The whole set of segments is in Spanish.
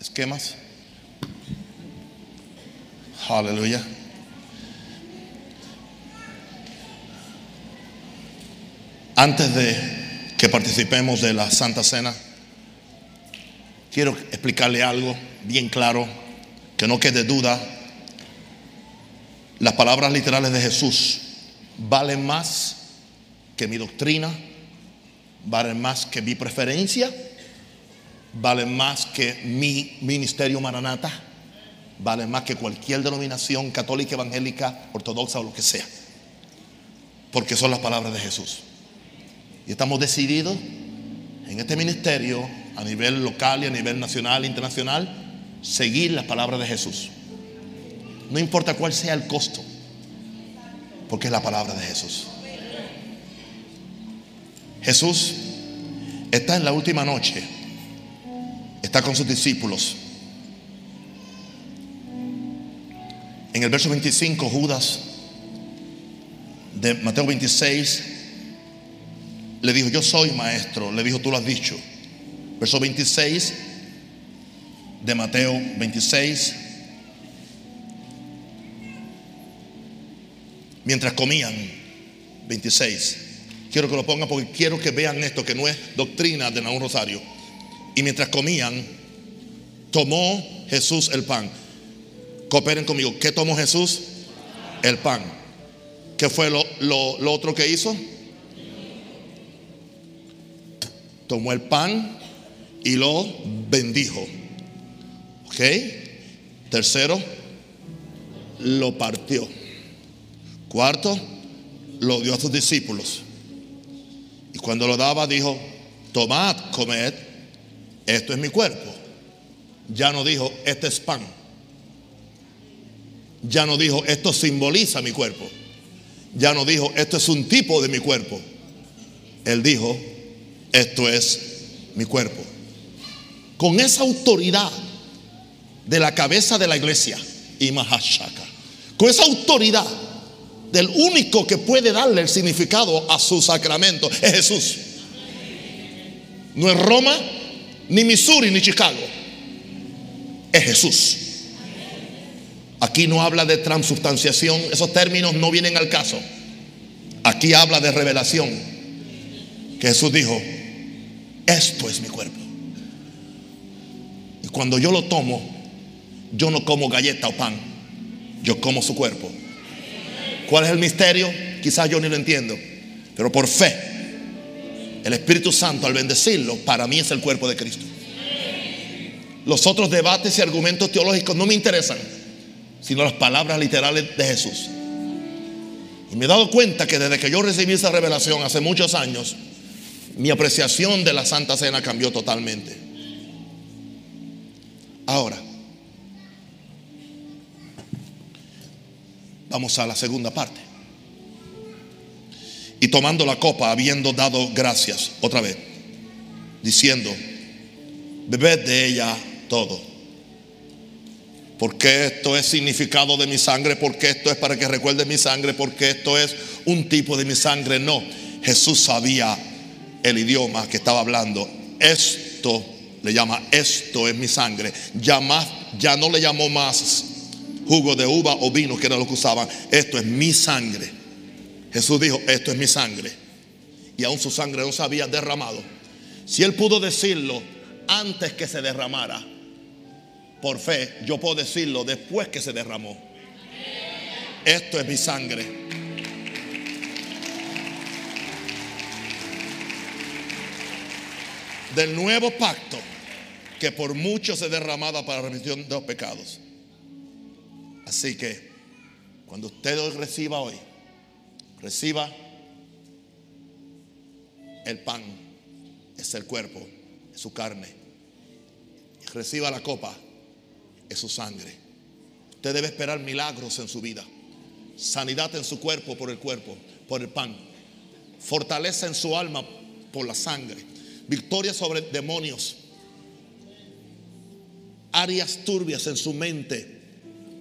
esquemas. Aleluya. Antes de que participemos de la Santa Cena, quiero explicarle algo bien claro, que no quede duda. Las palabras literales de Jesús valen más que mi doctrina, valen más que mi preferencia, valen más que mi ministerio maranata, valen más que cualquier denominación católica, evangélica, ortodoxa o lo que sea. Porque son las palabras de Jesús. Y estamos decididos en este ministerio, a nivel local y a nivel nacional e internacional, seguir las palabras de Jesús. No importa cuál sea el costo, porque es la palabra de Jesús. Jesús está en la última noche, está con sus discípulos. En el verso 25, Judas de Mateo 26 le dijo, yo soy maestro. Le dijo, tú lo has dicho. Verso 26 de Mateo 26. Mientras comían, 26. Quiero que lo pongan porque quiero que vean esto, que no es doctrina de Naúm Rosario. Y mientras comían, tomó Jesús el pan. Cooperen conmigo. ¿Qué tomó Jesús? El pan. ¿Qué fue lo, otro que hizo? tomó el pan y lo bendijo. ¿Ok? Tercero, lo partió. Cuarto, lo dio a sus discípulos. Y cuando lo daba, dijo, tomad, comed, esto es mi cuerpo. Ya no dijo, este es pan. Ya no dijo, esto simboliza mi cuerpo. Ya no dijo, esto es un tipo de mi cuerpo. Él dijo, esto es mi cuerpo. Con esa autoridad de la cabeza de la iglesia, y Mahashaka, con esa autoridad del único que puede darle el significado a su sacramento, es Jesús. No es Roma, ni Missouri, ni Chicago. Es Jesús. Aquí no habla de transubstanciación, esos términos no vienen al caso. Aquí habla de revelación. Que Jesús dijo, esto es mi cuerpo. Y cuando yo lo tomo, yo no como galleta o pan, yo como su cuerpo. ¿Cuál es el misterio? Quizás yo ni lo entiendo, pero por fe, el Espíritu Santo al bendecirlo, para mí es el cuerpo de Cristo. Los otros debates y argumentos teológicos no me interesan, sino las palabras literales de Jesús. Y me he dado cuenta que desde que yo recibí esa revelación hace muchos años, mi apreciación de la Santa Cena cambió totalmente. Ahora, vamos a la segunda parte. Y tomando la copa, habiendo dado gracias, otra vez, diciendo, bebed de ella todo. Porque esto es significado de mi sangre, porque esto es para que recuerde mi sangre, porque esto es un tipo de mi sangre. No, Jesús sabía el idioma que estaba hablando. Esto le llama, esto es mi sangre. Ya, más, ya no le llamó más jugo de uva o vino, que era lo que usaban. Esto es mi sangre. Jesús dijo, esto es mi sangre. Y aún su sangre no se había derramado. Si él pudo decirlo antes que se derramara, por fe, yo puedo decirlo después que se derramó. Esto es mi sangre del nuevo pacto que por mucho se derramaba para la remisión de los pecados. Así que cuando usted hoy reciba hoy, reciba el pan, es el cuerpo, es su carne. Reciba la copa, es su sangre. Usted debe esperar milagros en su vida. Sanidad en su cuerpo por el cuerpo, por el pan. Fortaleza en su alma por la sangre victoria sobre demonios, áreas turbias en su mente,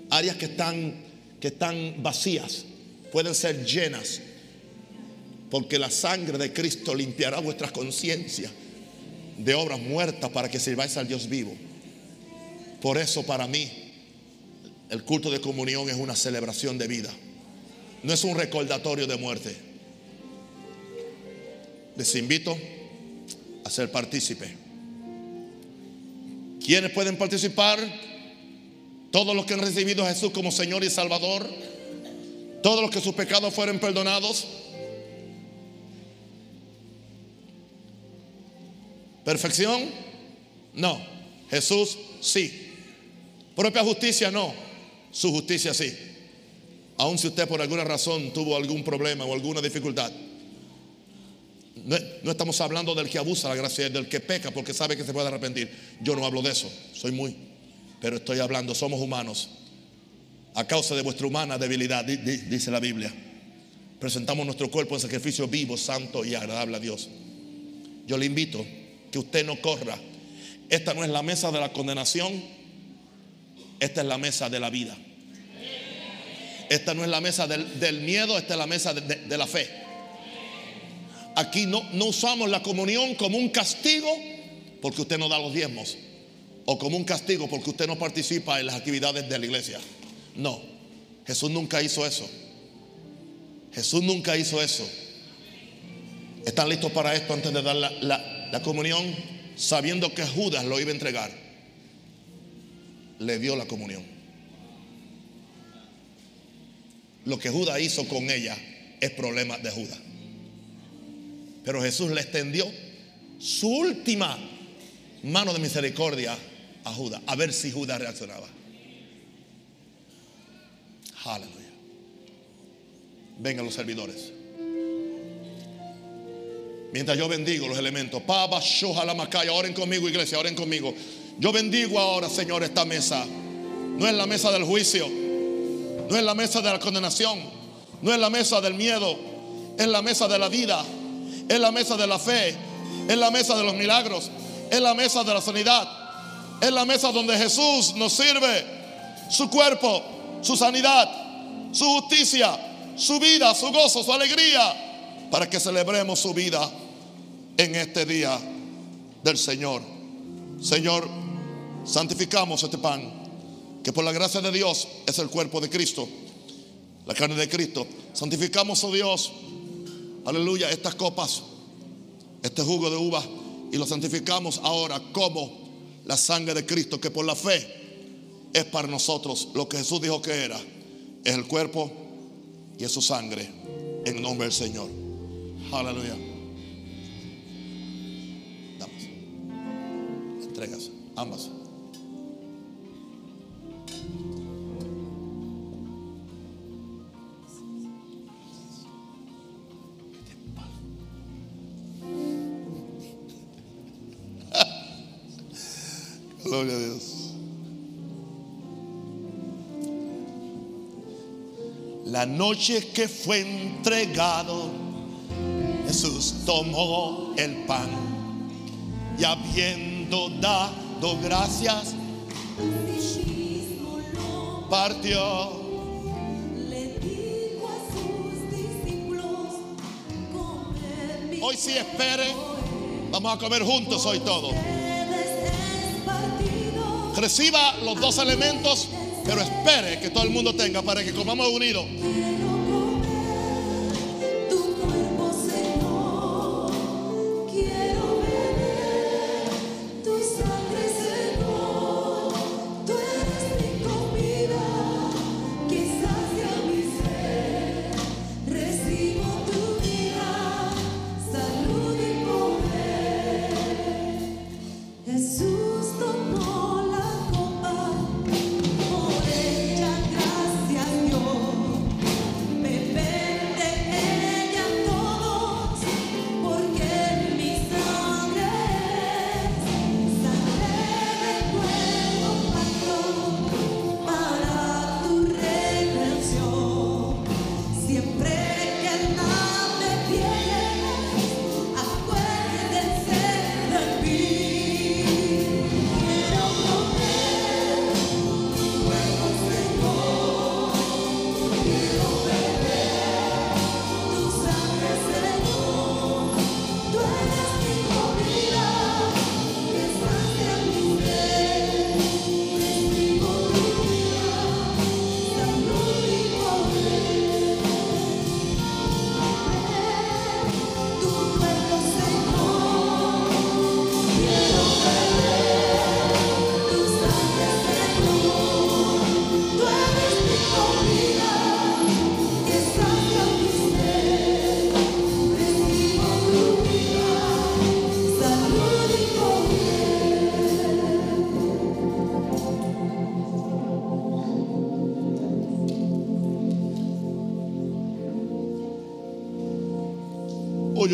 áreas que están, que están vacías, pueden ser llenas, porque la sangre de Cristo limpiará vuestras conciencias de obras muertas para que sirváis al Dios vivo. Por eso para mí el culto de comunión es una celebración de vida. No es un recordatorio de muerte. Les invito a ser partícipe. ¿Quiénes pueden participar? Todos los que han recibido a Jesús como Señor y Salvador. Todos los que sus pecados fueron perdonados. ¿Perfección? No. Jesús sí. Propia justicia no. Su justicia sí. Aun si usted por alguna razón tuvo algún problema o alguna dificultad. No, estamos hablando del que abusa la gracia, del que peca porque sabe que se puede arrepentir. Yo no hablo de eso. Soy muy. Pero estoy hablando, somos humanos. A causa de vuestra humana debilidad, dice la Biblia. Presentamos nuestro cuerpo en sacrificio vivo, santo y agradable a Dios. Yo le invito que usted no corra. Esta no es la mesa de la condenación, esta es la mesa de la vida. Esta no es la mesa del, miedo, esta es la mesa de, la fe. Aquí no, usamos la comunión como un castigo porque usted no da los diezmos o como un castigo porque usted no participa en las actividades de la iglesia. No, Jesús nunca hizo eso. Jesús nunca hizo eso. ¿Están listos para esto antes de dar la la comunión sabiendo que Judas lo iba a entregar, le dio la comunión. Lo que Judas hizo con ella es problema de Judas. Pero Jesús le extendió su última mano de misericordia a Judas, a ver si Judas reaccionaba. Aleluya. Vengan los servidores. Mientras yo bendigo los elementos. Paba, la macaya. Oren conmigo, iglesia, oren conmigo. Yo bendigo ahora, Señor, esta mesa. No es la mesa del juicio. No es la mesa de la condenación. No es la mesa del miedo. Es la mesa de la vida. Es la mesa de la fe. Es la mesa de los milagros. Es la mesa de la sanidad. Es la mesa donde Jesús nos sirve su cuerpo, su sanidad, su justicia, su vida, su gozo, su alegría para que celebremos su vida en este día del Señor. Señor, santificamos este pan, que por la gracia de Dios es el cuerpo de Cristo, la carne de Cristo. Santificamos, oh Dios, aleluya, estas copas, este jugo de uva, y lo santificamos ahora como la sangre de Cristo, que por la fe es para nosotros lo que Jesús dijo que era, es el cuerpo y es su sangre, en nombre del Señor. Aleluya. Damos. Entregas. Ambas. La noche que fue entregado Jesús tomó el pan y habiendo dado gracias, partió. Hoy sí espere, vamos a comer juntos hoy todo. Reciba los dos elementos, pero espere que todo el mundo tenga para que comamos unidos.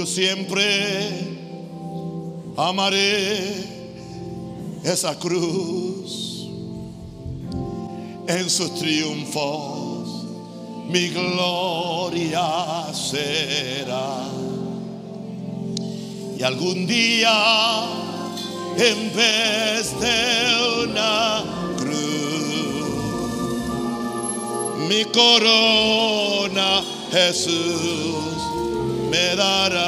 Siempre amaré esa cruz en sus triunfos. Mi gloria será. Y algún día, en vez de una cruz, mi corona Jesús me dará.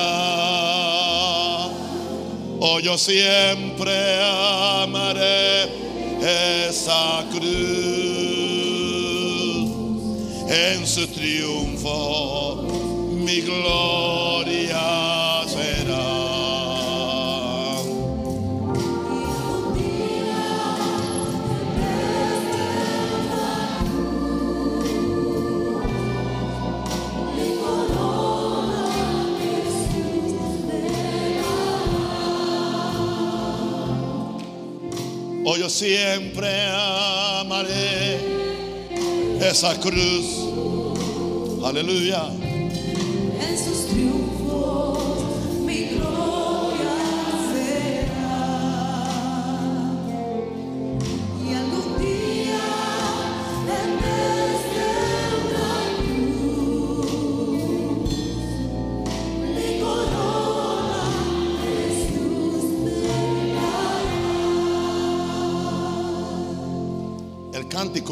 Yo siempre amaré esa cruz en su triunfo. Mi gloria Yo siempre amaré esa cruz. Aleluya.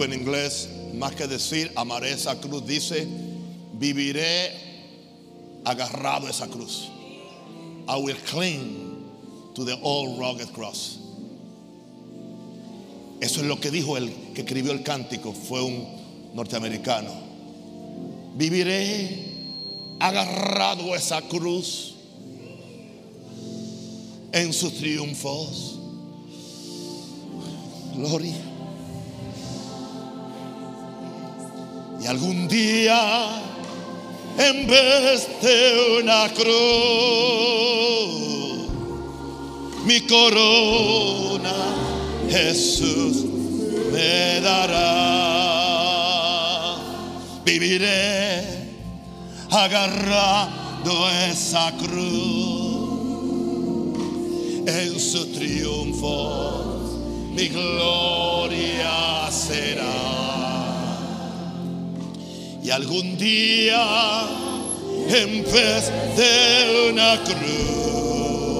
En inglés, más que decir amaré esa cruz, dice viviré agarrado esa cruz. I will cling to the old rugged cross. Eso es lo que dijo el que escribió el cántico, fue un norteamericano. Viviré agarrado esa cruz en sus triunfos. Gloria. Y algún día, en vez de una cruz, mi corona Jesús me dará. Viviré agarrado esa cruz en su triunfo. Mi gloria Y algún día, en vez de una cruz,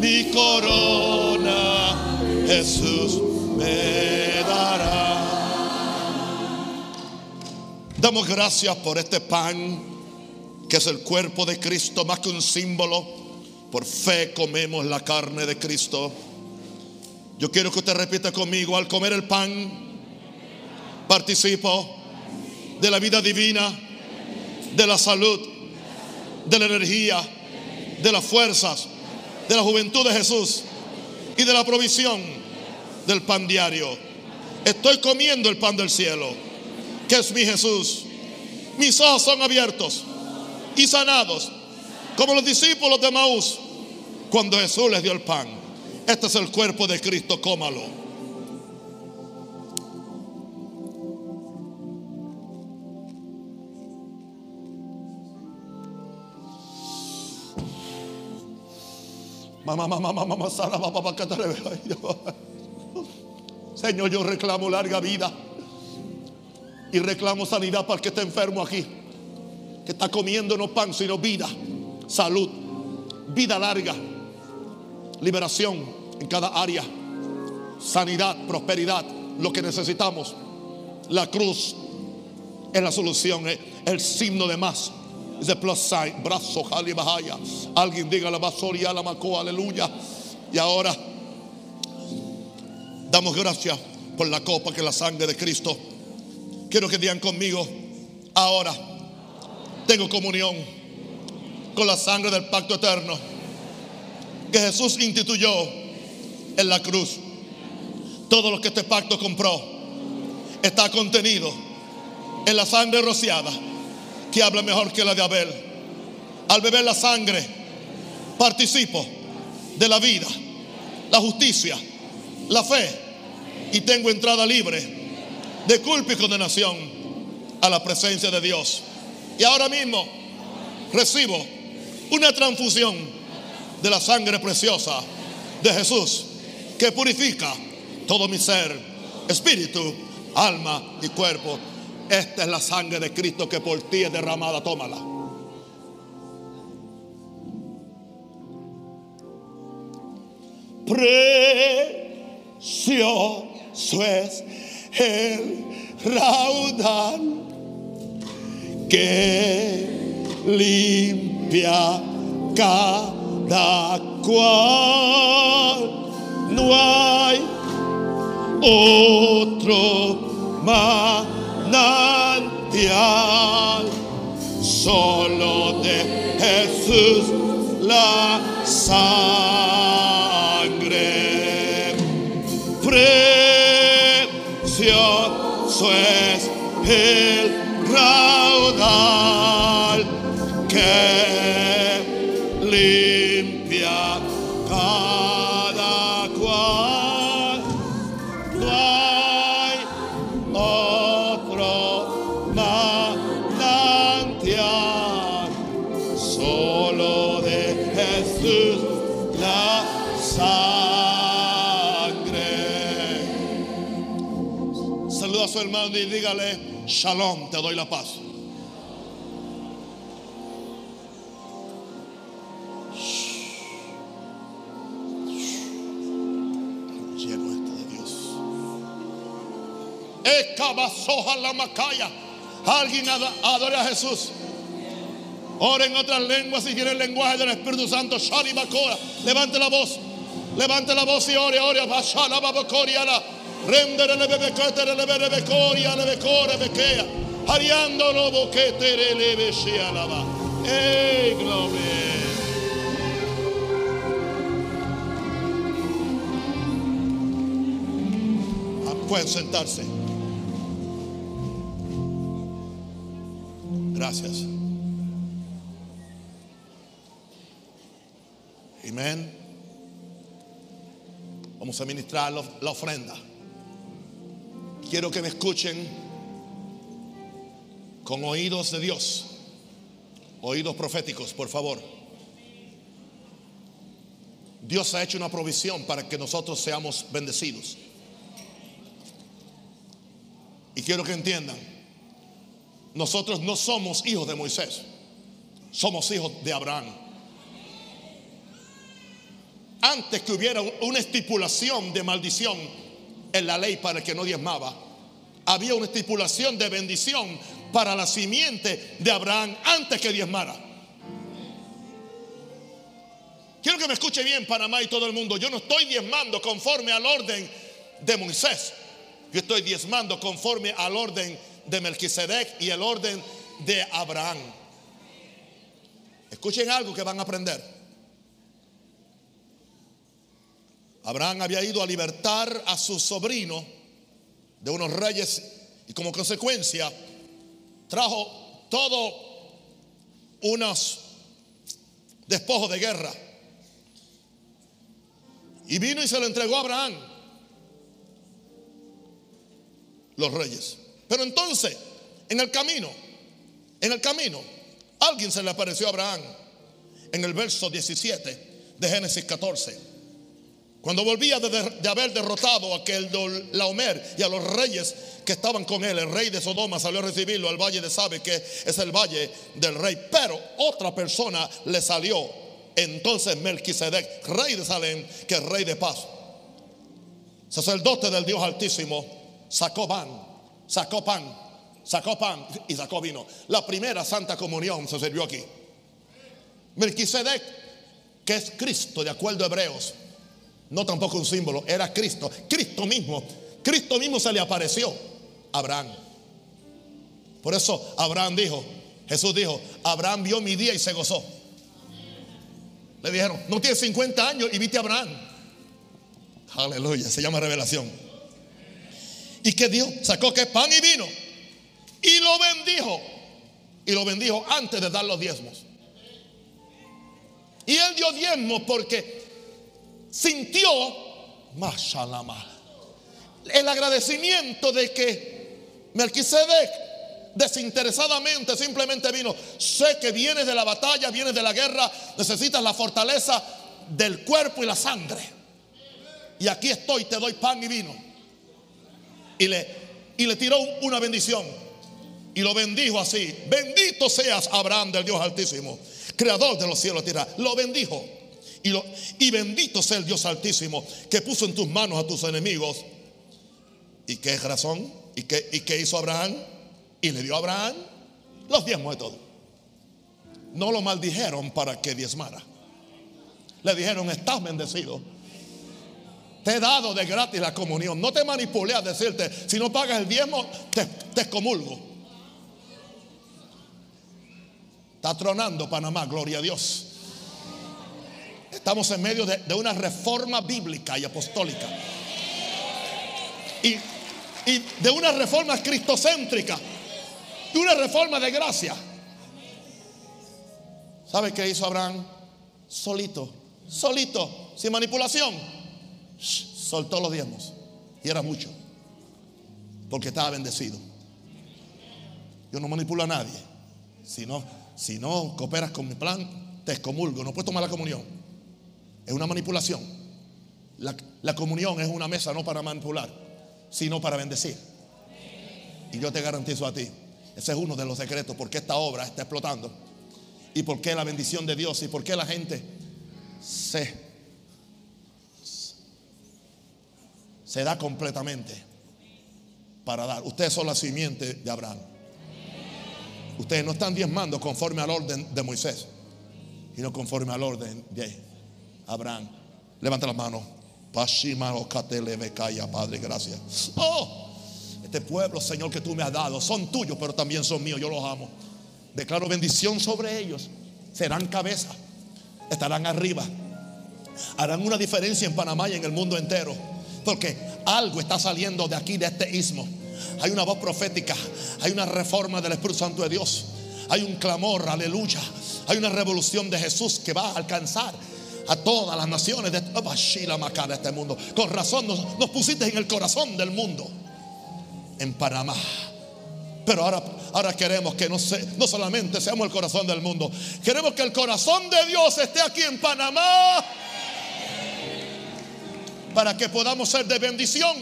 mi corona Jesús me dará. Damos gracias por este pan que es el cuerpo de Cristo, más que un símbolo. Por fe comemos la carne de Cristo. Yo quiero que usted repita conmigo, al comer el pan, participo de la vida divina, de la salud, de la energía, de las fuerzas, de la juventud de Jesús y de la provisión del pan diario. Estoy comiendo el pan del cielo, que es mi Jesús. Mis ojos son abiertos y sanados, como los discípulos de Maús, cuando Jesús les dio el pan. Este es el cuerpo de Cristo, cómalo. Señor, yo reclamo larga vida y reclamo sanidad para el que está enfermo aquí, que está comiendo no pan, sino vida, salud, vida larga, liberación en cada área, sanidad, prosperidad, lo que necesitamos. La cruz es la solución, es el signo de más. El plus sign, brazo, jali, bajaya. Alguien diga la basoria, la maco, aleluya. Y ahora damos gracias por la copa que es la sangre de Cristo. Quiero que digan conmigo, ahora tengo comunión con la sangre del pacto eterno que Jesús instituyó en la cruz. Todo lo que este pacto compró está contenido en la sangre rociada que habla mejor que la de Abel. Al beber la sangre, participo de la vida, la justicia, la fe y tengo entrada libre de culpa y condenación a la presencia de Dios. Y ahora mismo recibo una transfusión de la sangre preciosa de Jesús que purifica todo mi ser, espíritu, alma y cuerpo. Esta es la sangre de Cristo que por ti es derramada. Tómala. Precioso es el raudal que limpia cada cual. No hay otro manantial, solo de Jesús la sangre. Precioso es el raudal que dígale, shalom, te doy la paz. Lleno esto de Dios. Ecabasoja la macaya. Alguien ad- adore a Jesús. Ora en otras lenguas si quiere el lenguaje del Espíritu Santo. Bakora. Levante la voz. Levante la voz y ore, ore. Bashala babakoria la. Rendere le bebecote le bebecoria le becore bekea. Ariando lo boquete le beshia la va. Hey, glory. Ah, Pueden sentarse. Gracias. Amén. Vamos a ministrar la ofrenda. Quiero que me escuchen con oídos de Dios. Oídos proféticos, por favor. Dios ha hecho una provisión para que nosotros seamos bendecidos. Y quiero que entiendan, nosotros no somos hijos de Moisés, somos hijos de Abraham. Antes que hubiera una estipulación de maldición en la ley para el que no diezmaba, había una estipulación de bendición para la simiente de Abraham antes que diezmara. Quiero que me escuche bien Panamá y todo el mundo. Yo no estoy diezmando conforme al orden de Moisés. Yo estoy diezmando conforme al orden de Melquisedec y el orden de Abraham. Escuchen algo que van a aprender. Abraham había ido a libertar a su sobrino de unos reyes y como consecuencia trajo todo unos despojos de guerra. Y vino y se lo entregó a Abraham. Los reyes. Pero entonces, en el camino, en el camino, alguien se le apareció a Abraham en el verso 17 de Génesis 14. Cuando volvía de, haber derrotado a aquel Laomer y a los reyes que estaban con él, el rey de Sodoma salió a recibirlo al valle de Sabe, que es el valle del rey. Pero otra persona le salió. Entonces Melquisedec, rey de Salem, que es rey de paz, sacerdote del Dios Altísimo, sacó pan, sacó pan, sacó pan y sacó vino. La primera santa comunión se sirvió aquí. Melquisedec, que es Cristo, de acuerdo a Hebreos, no tampoco un símbolo, era Cristo. Cristo mismo, Cristo mismo se le apareció a Abraham. Por eso Abraham dijo, Jesús dijo, Abraham vio mi día y se gozó. Le dijeron, no tienes 50 años y viste a Abraham. Aleluya, se llama revelación. Y que Dios sacó que pan y vino y lo bendijo. Y lo bendijo antes de dar los diezmos. Y él dio diezmos porque sintió mashalama, el agradecimiento de que Melquisedec desinteresadamente, simplemente vino. Sé que vienes de la batalla, vienes de la guerra, necesitas la fortaleza del cuerpo y la sangre. Y aquí estoy, te doy pan y vino. Y le, y le tiró una bendición. Y lo bendijo así. Bendito seas Abraham del Dios Altísimo, creador de los cielos tierra. Lo bendijo. Y, bendito sea el Dios Altísimo que puso en tus manos a tus enemigos. ¿Y qué razón? ¿Y qué, ¿Y qué hizo Abraham? Y le dio a Abraham los diezmos de todo. No lo maldijeron para que diezmara. Le dijeron, estás bendecido. Te he dado de gratis la comunión. No te manipulé a decirte, si no pagas el diezmo, te, te excomulgo. Está tronando Panamá, gloria a Dios. Estamos en medio de, una reforma bíblica y apostólica. Y, de una reforma cristocéntrica. De una reforma de gracia. ¿Sabe qué hizo Abraham? Solito, solito, sin manipulación. Soltó los diezmos. Y era mucho. Porque estaba bendecido. Yo no manipulo a nadie. Si no, si no cooperas con mi plan, te excomulgo. No puedes tomar la comunión. Es una manipulación. La, comunión es una mesa no para manipular, sino para bendecir. Y yo te garantizo a ti, ese es uno de los secretos por qué esta obra está explotando. Y por qué la bendición de Dios y por qué la gente se, se da completamente para dar. Ustedes son la simiente de Abraham. Ustedes no están diezmando conforme al orden de Moisés, sino conforme al orden de Abraham. Levanta las manos. Padre, gracias. Oh, este pueblo, Señor, que tú me has dado, son tuyos, pero también son míos. Yo los amo. Declaro bendición sobre ellos. Serán cabeza. Estarán arriba. Harán una diferencia en Panamá y en el mundo entero. Porque algo está saliendo de aquí, de este istmo. Hay una voz profética. Hay una reforma del Espíritu Santo de Dios. Hay un clamor, aleluya. Hay una revolución de Jesús que va a alcanzar a todas las naciones de este mundo. Con razón nos, nos pusiste en el corazón del mundo. En Panamá. Pero ahora, ahora queremos que se, no solamente seamos el corazón del mundo, queremos que el corazón de Dios esté aquí en Panamá para que podamos ser de bendición.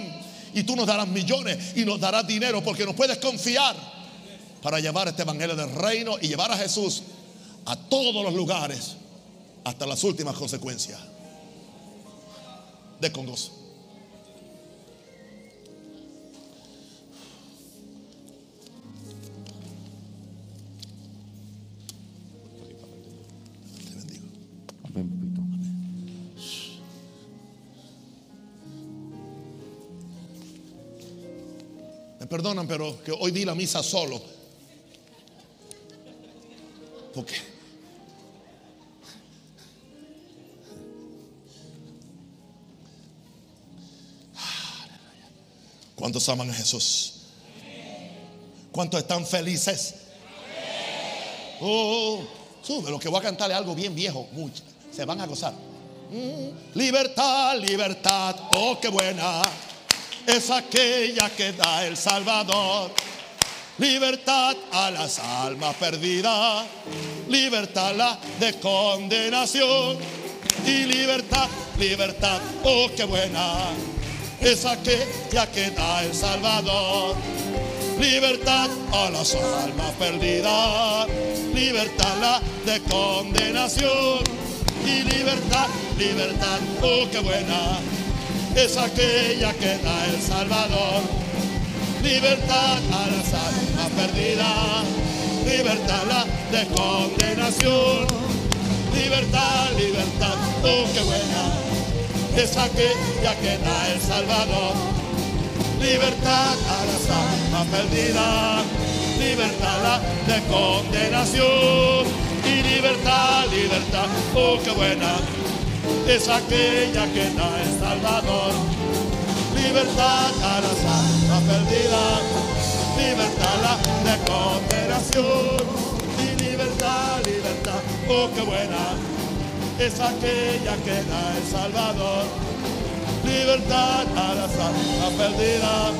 Y tú nos darás millones y nos darás dinero porque nos puedes confiar para llevar este evangelio del reino y llevar a Jesús a todos los lugares hasta las últimas consecuencias. De con gozo. Me perdonan, pero que hoy di la misa solo. Porque ¿Cuántos aman a Jesús? ¿Cuántos están felices? Oh, sube, lo que voy a cantarle algo bien viejo, mucho. Se van a gozar. Mm, Libertad, libertad, oh, qué buena es aquella que da el Salvador. Libertad a las almas perdidas, libertad la de condenación y libertad, libertad, oh qué buena es aquella que da el Salvador. Libertad a las almas perdidas, libertad la de condenación y libertad, libertad, oh qué buena es aquella que da el Salvador. Libertad a las almas perdidas, libertad la de condenación. Libertad, libertad, oh qué buena es aquella que da el Salvador. Libertad a las almas perdidas, libertad de condenación. Y libertad, libertad, oh qué buena es aquella que da el Salvador. Libertad a las almas perdidas, libertad de condenación. Y libertad, libertad, oh qué buena es aquella que da el Salvador. Libertad a las almas perdidas,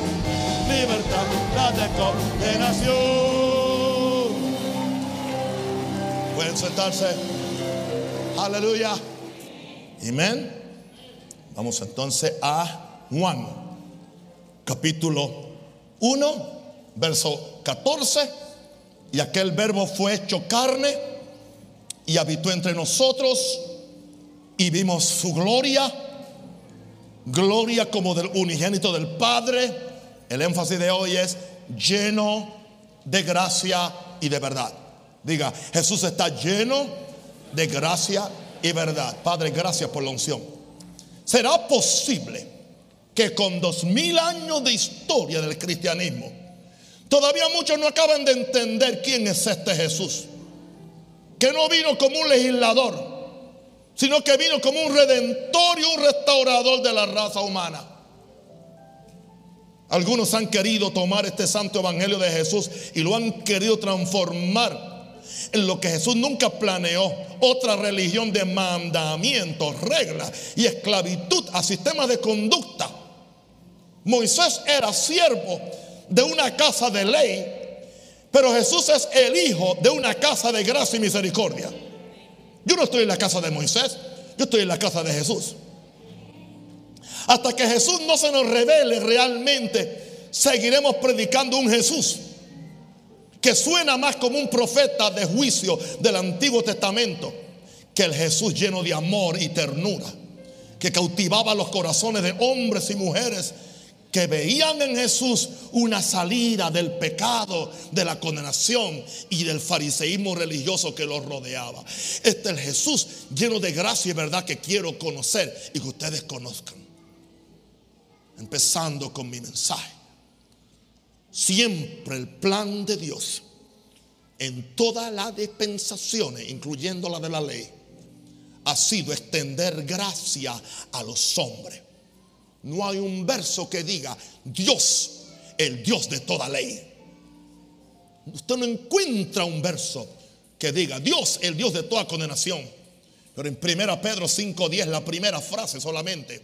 libertad, la de condenación. Pueden sentarse. Aleluya. Amén. Vamos entonces a Juan, capítulo 1, verso 14. Y aquel verbo fue hecho carne y habitó entre nosotros y vimos su gloria, gloria como del unigénito del Padre. El énfasis de hoy es lleno de gracia y de verdad. Diga, Jesús está lleno de gracia y verdad. Padre, gracias por la unción. ¿Será posible que con dos mil años de historia del cristianismo, todavía muchos no acaban de entender quién es este Jesús? Que no vino como un legislador, sino que vino como un redentor y un restaurador de la raza humana. Algunos han querido tomar este santo evangelio de Jesús y lo han querido transformar en lo que Jesús nunca planeó, otra religión de mandamientos, reglas y esclavitud a sistemas de conducta. Moisés era siervo de una casa de ley, pero Jesús es el hijo de una casa de gracia y misericordia. Yo no estoy en la casa de Moisés, yo estoy en la casa de Jesús. Hasta que Jesús no se nos revele realmente, seguiremos predicando un Jesús que suena más como un profeta de juicio del Antiguo Testamento que el Jesús lleno de amor y ternura, que cautivaba los corazones de hombres y mujeres que veían en Jesús una salida del pecado, de la condenación y del fariseísmo religioso que los rodeaba. Este es el Jesús lleno de gracia y verdad que quiero conocer y que ustedes conozcan. Empezando con mi mensaje. Siempre el plan de Dios en todas las dispensaciones, incluyendo la de la ley, ha sido extender gracia a los hombres. No hay un verso que diga Dios, el Dios de toda ley. Usted no encuentra un verso que diga Dios, el Dios de toda condenación. Pero en 1 Pedro 5.10, la primera frase solamente.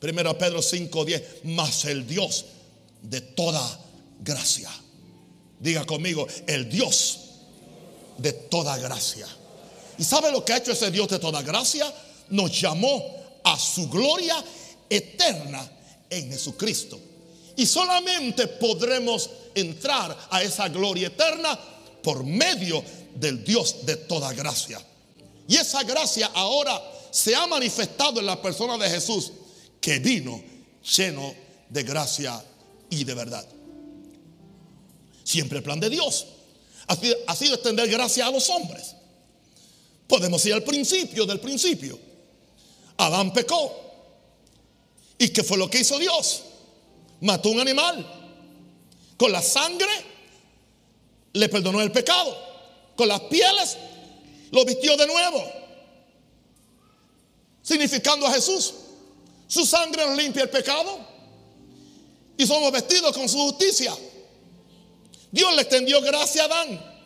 1 Pedro 5.10, más el Dios de toda gracia. Diga conmigo, el Dios de toda gracia. ¿Y sabe lo que ha hecho ese Dios de toda gracia? Nos llamó a su gloria eterna en Jesucristo. Y solamente podremos entrar a esa gloria eterna por medio del Dios de toda gracia. Y esa gracia ahora se ha manifestado en la persona de Jesús que vino lleno de gracia y de verdad. Siempre el plan de Dios ha sido, ha sido extender gracia a los hombres. Podemos ir al principio del principio. Adán pecó. ¿Y qué fue lo que hizo Dios? Mató un animal. Con la sangre le perdonó el pecado. Con las pieles lo vistió de nuevo. Significando a Jesús. Su sangre nos limpia el pecado. Y somos vestidos con su justicia. Dios le extendió gracia a Adán.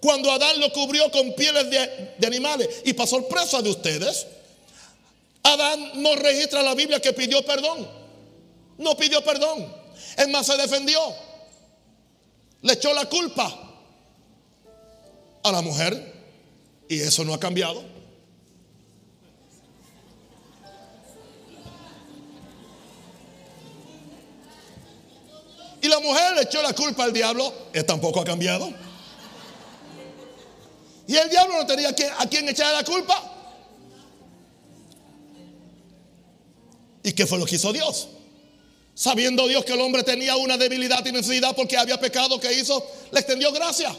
Cuando Adán lo cubrió con pieles de, de animales y pasó sorpresa de ustedes, Adán no registra la Biblia que pidió perdón. No pidió perdón. Es más, se defendió. Le echó la culpa a la mujer. Y eso no ha cambiado. Y la mujer le echó la culpa al diablo. Él tampoco ha cambiado. Y el diablo no tenía a quién echarle la culpa. ¿Y qué fue lo que hizo Dios? Sabiendo Dios que el hombre tenía una debilidad y necesidad porque había pecado que hizo, le extendió gracia.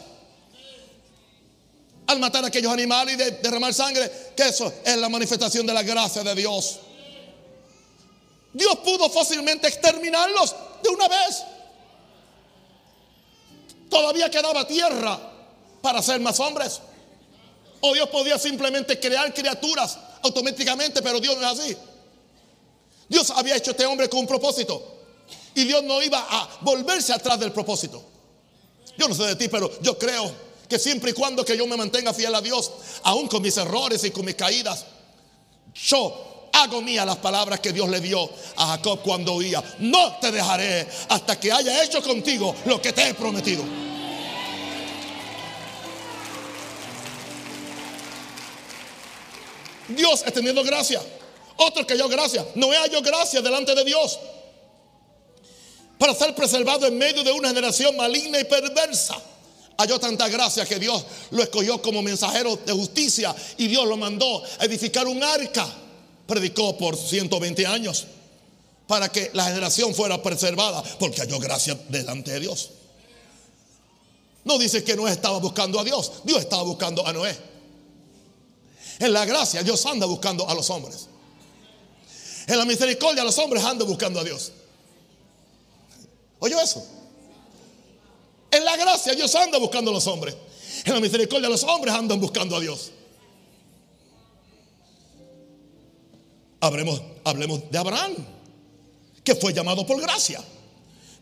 Al matar a aquellos animales y de- derramar sangre, que eso es la manifestación de la gracia de Dios. Dios pudo fácilmente exterminarlos de una vez. Todavía quedaba tierra para ser más hombres. O Dios podía simplemente crear criaturas automáticamente, pero Dios no es así. Dios había hecho a este hombre con un propósito. Y Dios no iba a volverse atrás del propósito. Yo no sé de ti, pero yo creo que siempre y cuando que yo me mantenga fiel a Dios, aún con mis errores y con mis caídas, yo hago mía las palabras que Dios le dio a Jacob cuando oía. No te dejaré hasta que haya hecho contigo lo que te he prometido. Dios extendiendo gracia. Otro que halló gracia. No halló gracia delante de Dios. Para ser preservado en medio de una generación maligna y perversa. Halló tanta gracia que Dios lo escogió como mensajero de justicia y Dios lo mandó a edificar un arca. Predicó por 120 años para que la generación fuera preservada porque halló gracia delante de Dios. No dice que Noé estaba buscando a Dios, Dios estaba buscando a Noé. En la gracia Dios anda buscando a los hombres. En la misericordia los hombres andan buscando a Dios. ¿Oyó eso? En la gracia Dios anda buscando a los hombres. En la misericordia los hombres andan buscando a Dios. Hablemos, hablemos de Abraham, que fue llamado por gracia.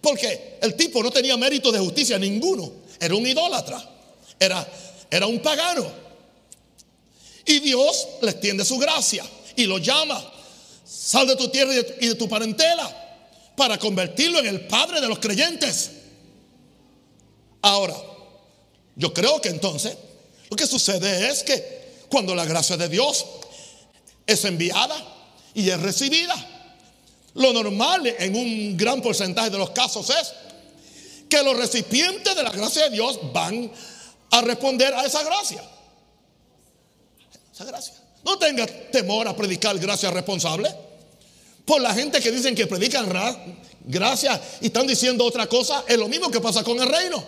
Porque el tipo no tenía mérito de justicia ninguno. Era un idólatra. Era, era un pagano. Y Dios le extiende su gracia y lo llama. Sal de tu tierra y de, tu parentela para convertirlo en el padre de los creyentes. Ahora, yo creo que entonces lo que sucede es que cuando la gracia de Dios es enviada y es recibida, lo normal en un gran porcentaje de los casos es que los recipientes de la gracia de Dios van a responder a esa gracia. Esa gracia. No tenga temor a predicar gracia responsable. Por la gente que dicen que predican ra- gracia y están diciendo otra cosa, es lo mismo que pasa con el reino.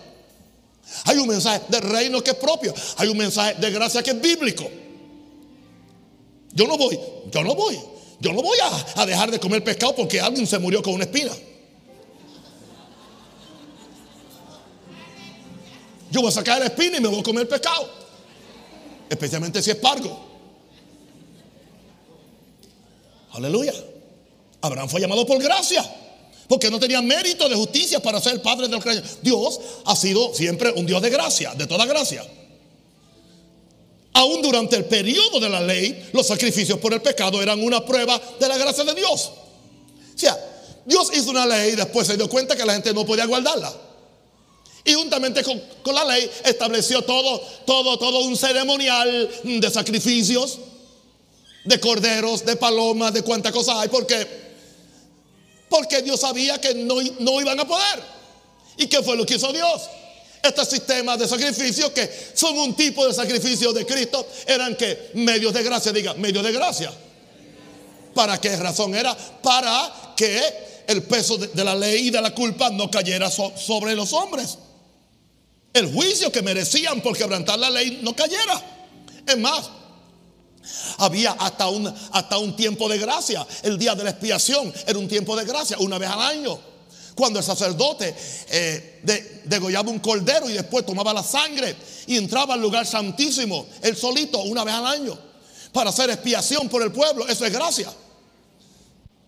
Hay un mensaje del reino que es propio. Hay un mensaje de gracia que es bíblico. Yo no voy, yo no voy, yo no voy a, a dejar de comer pescado porque alguien se murió con una espina. Yo voy a sacar la espina y me voy a comer pescado. Especialmente si es pargo. Aleluya. Abraham fue llamado por gracia. Porque no tenía mérito de justicia para ser el padre del creyente. Dios ha sido siempre un Dios de gracia, de toda gracia. Aún durante el periodo de la ley, los sacrificios por el pecado eran una prueba de la gracia de Dios. O sea, Dios hizo una ley y después se dio cuenta que la gente no podía guardarla. Y juntamente con, con la ley estableció todo, todo, todo un ceremonial de sacrificios, de corderos, de palomas, de cuánta cosa hay. ¿Por qué? Porque Dios sabía que no, no iban a poder. ¿Y qué fue lo que hizo Dios? Este sistema de sacrificios que son un tipo de sacrificio de Cristo eran que medios de gracia, diga, medios de gracia. ¿Para qué razón era? Para que el peso de, la ley y de la culpa no cayera so- sobre los hombres. El juicio que merecían por quebrantar la ley no cayera. Es más, había hasta un, hasta un tiempo de gracia. El día de la expiación era un tiempo de gracia, una vez al año. Cuando el sacerdote eh, de- degollaba un cordero y después tomaba la sangre y entraba al lugar santísimo, él solito, una vez al año, para hacer expiación por el pueblo. Eso es gracia.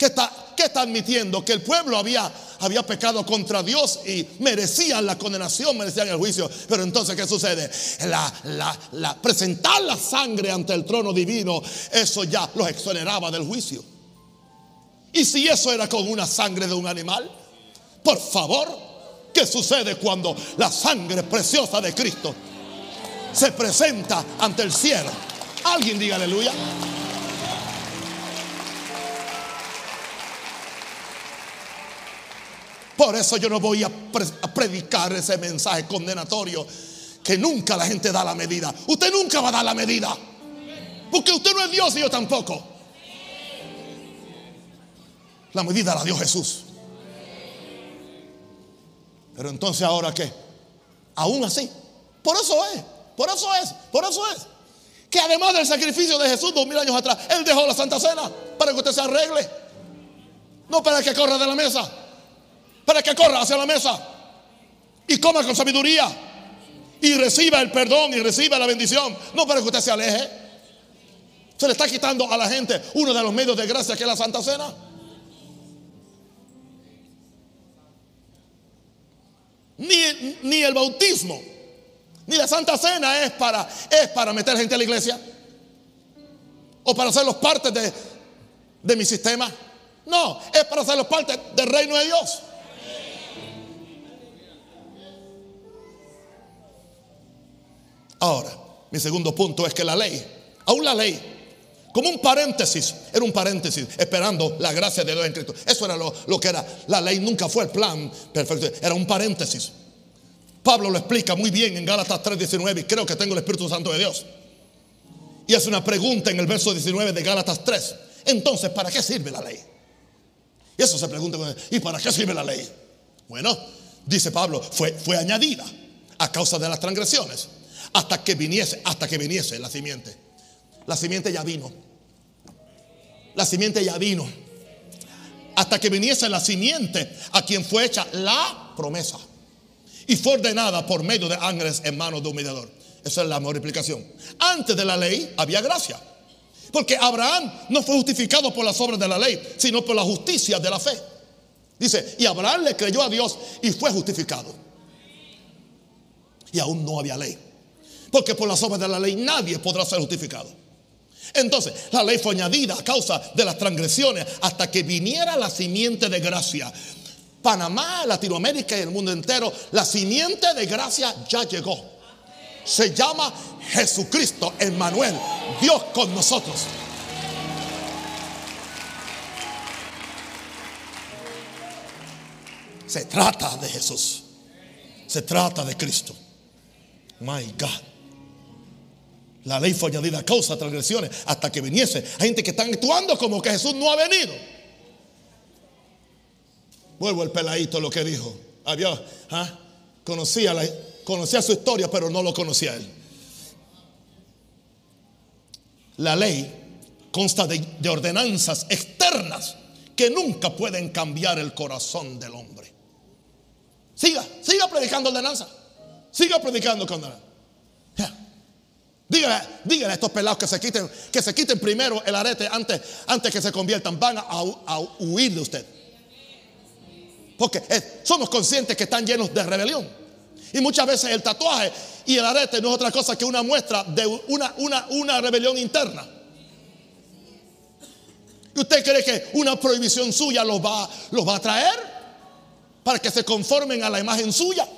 ¿Qué está, qué está admitiendo? Que el pueblo había, había pecado contra Dios y merecían la condenación, merecían el juicio. Pero entonces, ¿qué sucede? La, la- presentar la sangre ante el trono divino, eso ya los exoneraba del juicio. Y si eso era con una sangre de un animal, por favor, ¿qué sucede cuando la sangre preciosa de Cristo se presenta ante el cielo? Alguien diga aleluya. Por eso yo no voy a, pre- a predicar ese mensaje condenatorio que nunca la gente da la medida. Usted nunca va a dar la medida. Porque usted no es Dios y yo tampoco. La medida la dio Jesús. Pero entonces ahora qué? Aún así. Por eso es. Por eso es. Por eso es. Que además del sacrificio de Jesús dos mil años atrás, Él dejó la Santa Cena para que usted se arregle. No para que corra de la mesa para que corra hacia la mesa y coma con sabiduría y reciba el perdón y reciba la bendición, no para que usted se aleje. Se le está quitando a la gente uno de los medios de gracia que es la Santa Cena. Ni, ni el bautismo, ni la Santa Cena es para, es para meter gente a la iglesia o para hacerlos parte de, de mi sistema. No, es para hacerlo parte del reino de Dios. Ahora, mi segundo punto es que la ley, aún la ley, como un paréntesis, era un paréntesis, esperando la gracia de Dios en Cristo. Eso era lo, lo que era. La ley nunca fue el plan perfecto, era un paréntesis. Pablo lo explica muy bien en Gálatas 3:19 y creo que tengo el Espíritu Santo de Dios. Y hace una pregunta en el verso 19 de Gálatas 3. Entonces, ¿para qué sirve la ley? Y eso se pregunta, ¿y para qué sirve la ley? Bueno, dice Pablo, fue, fue añadida a causa de las transgresiones hasta que viniese, hasta que viniese la simiente. La simiente ya vino. La simiente ya vino. Hasta que viniese la simiente a quien fue hecha la promesa. Y fue ordenada por medio de ángeles en manos de un mediador. Esa es la multiplicación. Antes de la ley había gracia. Porque Abraham no fue justificado por las obras de la ley, sino por la justicia de la fe. Dice, y Abraham le creyó a Dios y fue justificado. Y aún no había ley. Porque por las obras de la ley nadie podrá ser justificado. Entonces, la ley fue añadida a causa de las transgresiones hasta que viniera la simiente de gracia. Panamá, Latinoamérica y el mundo entero, la simiente de gracia ya llegó. Se llama Jesucristo, Emmanuel, Dios con nosotros. Se trata de Jesús. Se trata de Cristo. My God. La ley fue añadida a causa transgresiones hasta que viniese. Hay gente que están actuando como que Jesús no ha venido. Vuelvo el peladito lo que dijo. Había, ¿ah? conocía, la, conocía su historia, pero no lo conocía él. La ley consta de, de ordenanzas externas que nunca pueden cambiar el corazón del hombre. Siga, siga predicando ordenanza. Siga predicando con yeah. Dígale, dígale a estos pelados que se quiten, que se quiten primero el arete antes, antes que se conviertan. Van a, a huir de usted. Porque eh, somos conscientes que están llenos de rebelión. Y muchas veces el tatuaje y el arete no es otra cosa que una muestra de una, una, una rebelión interna. ¿Y usted cree que una prohibición suya los va, los va a traer? Para que se conformen a la imagen suya.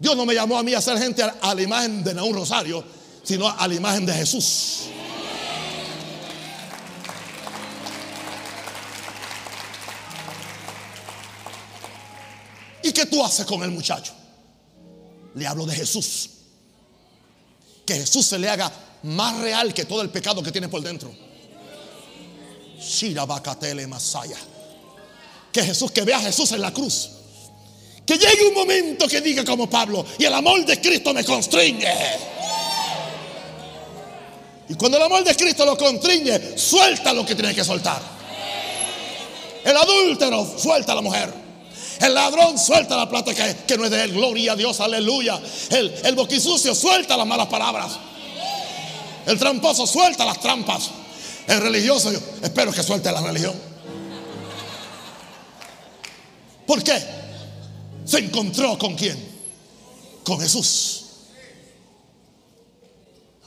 Dios no me llamó a mí a ser gente a, la imagen de Naúm Rosario, sino a la imagen de Jesús. ¿Y qué tú haces con el muchacho? Le hablo de Jesús. Que Jesús se le haga más real que todo el pecado que tiene por dentro. Shirabakatele Masaya. Que Jesús, que vea a Jesús en la cruz. Que llegue un momento que diga como Pablo, y el amor de Cristo me constriñe. Y cuando el amor de Cristo lo constriñe, suelta lo que tiene que soltar. El adúltero suelta a la mujer. El ladrón suelta la plata que, que no es de él. Gloria a Dios, aleluya. El, el boquisucio suelta las malas palabras. El tramposo suelta las trampas. El religioso, yo espero que suelte la religión. ¿Por qué? Se encontró con quién? Con Jesús.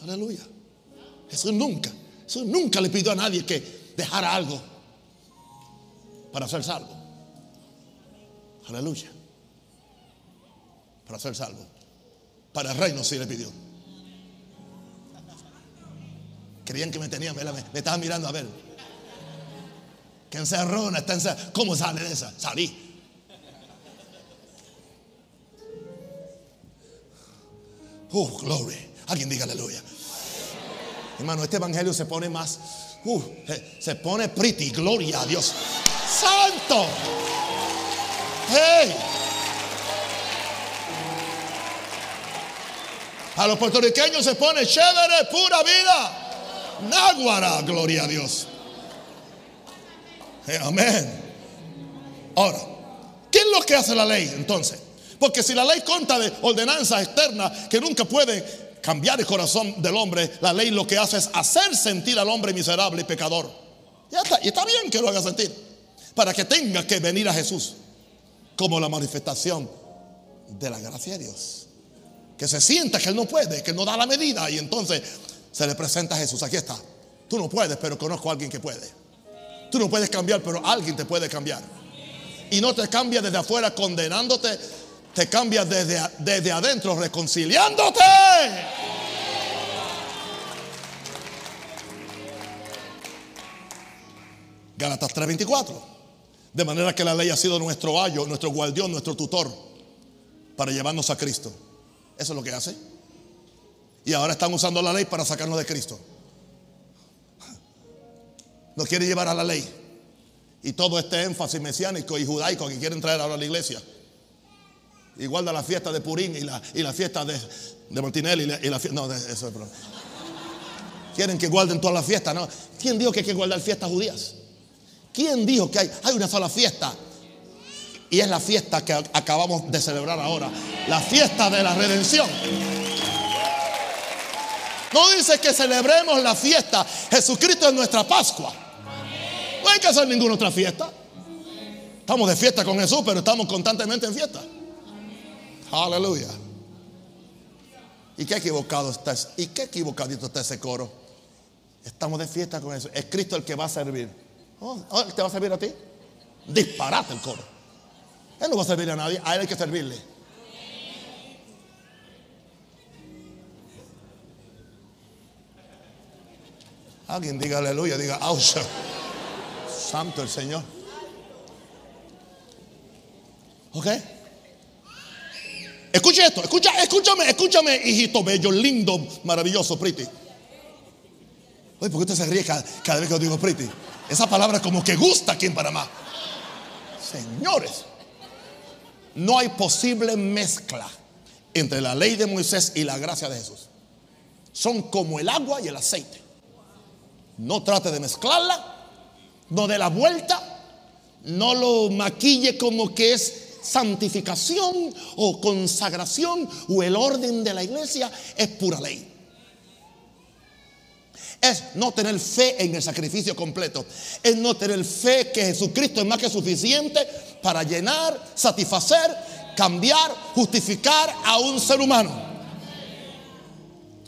Aleluya. Jesús nunca, Jesús nunca le pidió a nadie que dejara algo para ser salvo. Aleluya. Para ser salvo. Para el reino sí le pidió. Creían que me tenían, me, me estaban mirando a ver. Que encerrona, está encerrona. ¿Cómo sale de esa? Salí. Oh, glory. Alguien diga aleluya. Hermano, este evangelio se pone más. Uh, se, pone pretty. Gloria a Dios. Santo. Hey. A los puertorriqueños se pone chévere, pura vida. Náguara, gloria a Dios. Amén. Ahora, ¿qué es lo que hace la ley entonces? Porque si la ley consta de ordenanzas externas que nunca puede cambiar el corazón del hombre, la ley lo que hace es hacer sentir al hombre miserable y pecador. Ya está, y está bien que lo haga sentir. Para que tenga que venir a Jesús como la manifestación de la gracia de Dios. Que se sienta que él no puede, que no da la medida y entonces se le presenta a Jesús. Aquí está. Tú no puedes, pero conozco a alguien que puede. Tú no puedes cambiar, pero alguien te puede cambiar. Y no te cambia desde afuera condenándote, te cambia desde, desde adentro reconciliándote. Gálatas 3:24. De manera que la ley ha sido nuestro ayo, nuestro guardián, nuestro tutor para llevarnos a Cristo. Eso es lo que hace. Y ahora están usando la ley para sacarnos de Cristo. Nos quiere llevar a la ley. Y todo este énfasis mesiánico y judaico que quieren traer ahora a la iglesia. Igual de la fiesta de Purín y la, y la fiesta de, de Martinelli y la, y la fiesta. No, de- eso es broma. Quieren que guarden todas las fiestas. No. ¿Quién dijo que hay que guardar fiestas judías? ¿Quién dijo que hay, hay una sola fiesta? Y es la fiesta que acabamos de celebrar ahora. La fiesta de la redención. No dice que celebremos la fiesta. Jesucristo es nuestra Pascua. No hay que hacer ninguna otra fiesta. Estamos de fiesta con Jesús, pero estamos constantemente en fiesta. Aleluya. ¿Y qué equivocado está? ¿Y qué equivocadito está ese coro? Estamos de fiesta con Jesús. Es Cristo el que va a servir. Oh, oh, ¿Te va a servir a ti? Disparate el coro. Él no va a servir a nadie, a él hay que servirle. Alguien diga aleluya, diga ausa. Santo el Señor. ¿Ok? Escucha esto, escucha, escúchame, escúchame, hijito bello, lindo, maravilloso, pretty. Oye, ¿por qué usted se ríe cada, cada vez que yo digo pretty? Esa palabra como que gusta aquí en Panamá. Señores, no hay posible mezcla entre la ley de Moisés y la gracia de Jesús. Son como el agua y el aceite. No trate de mezclarla, no dé la vuelta, no lo maquille como que es santificación o consagración o el orden de la iglesia, es pura ley. Es no tener fe en el sacrificio completo. Es no tener fe que Jesucristo es más que suficiente para llenar, satisfacer, cambiar, justificar a un ser humano.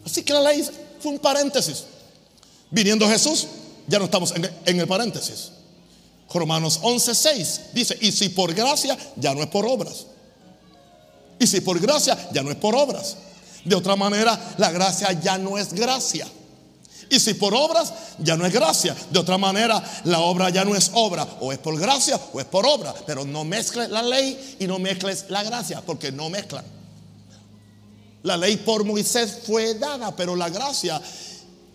Así que la ley fue un paréntesis. Viniendo Jesús, ya no estamos en, el paréntesis. Romanos 11:6 dice, y si por gracia, ya no es por obras. Y si por gracia, ya no es por obras. De otra manera, la gracia ya no es gracia. Y si por obras, ya no es gracia. De otra manera, la obra ya no es obra. O es por gracia o es por obra. Pero no mezcles la ley y no mezcles la gracia, porque no mezclan. La ley por Moisés fue dada, pero la gracia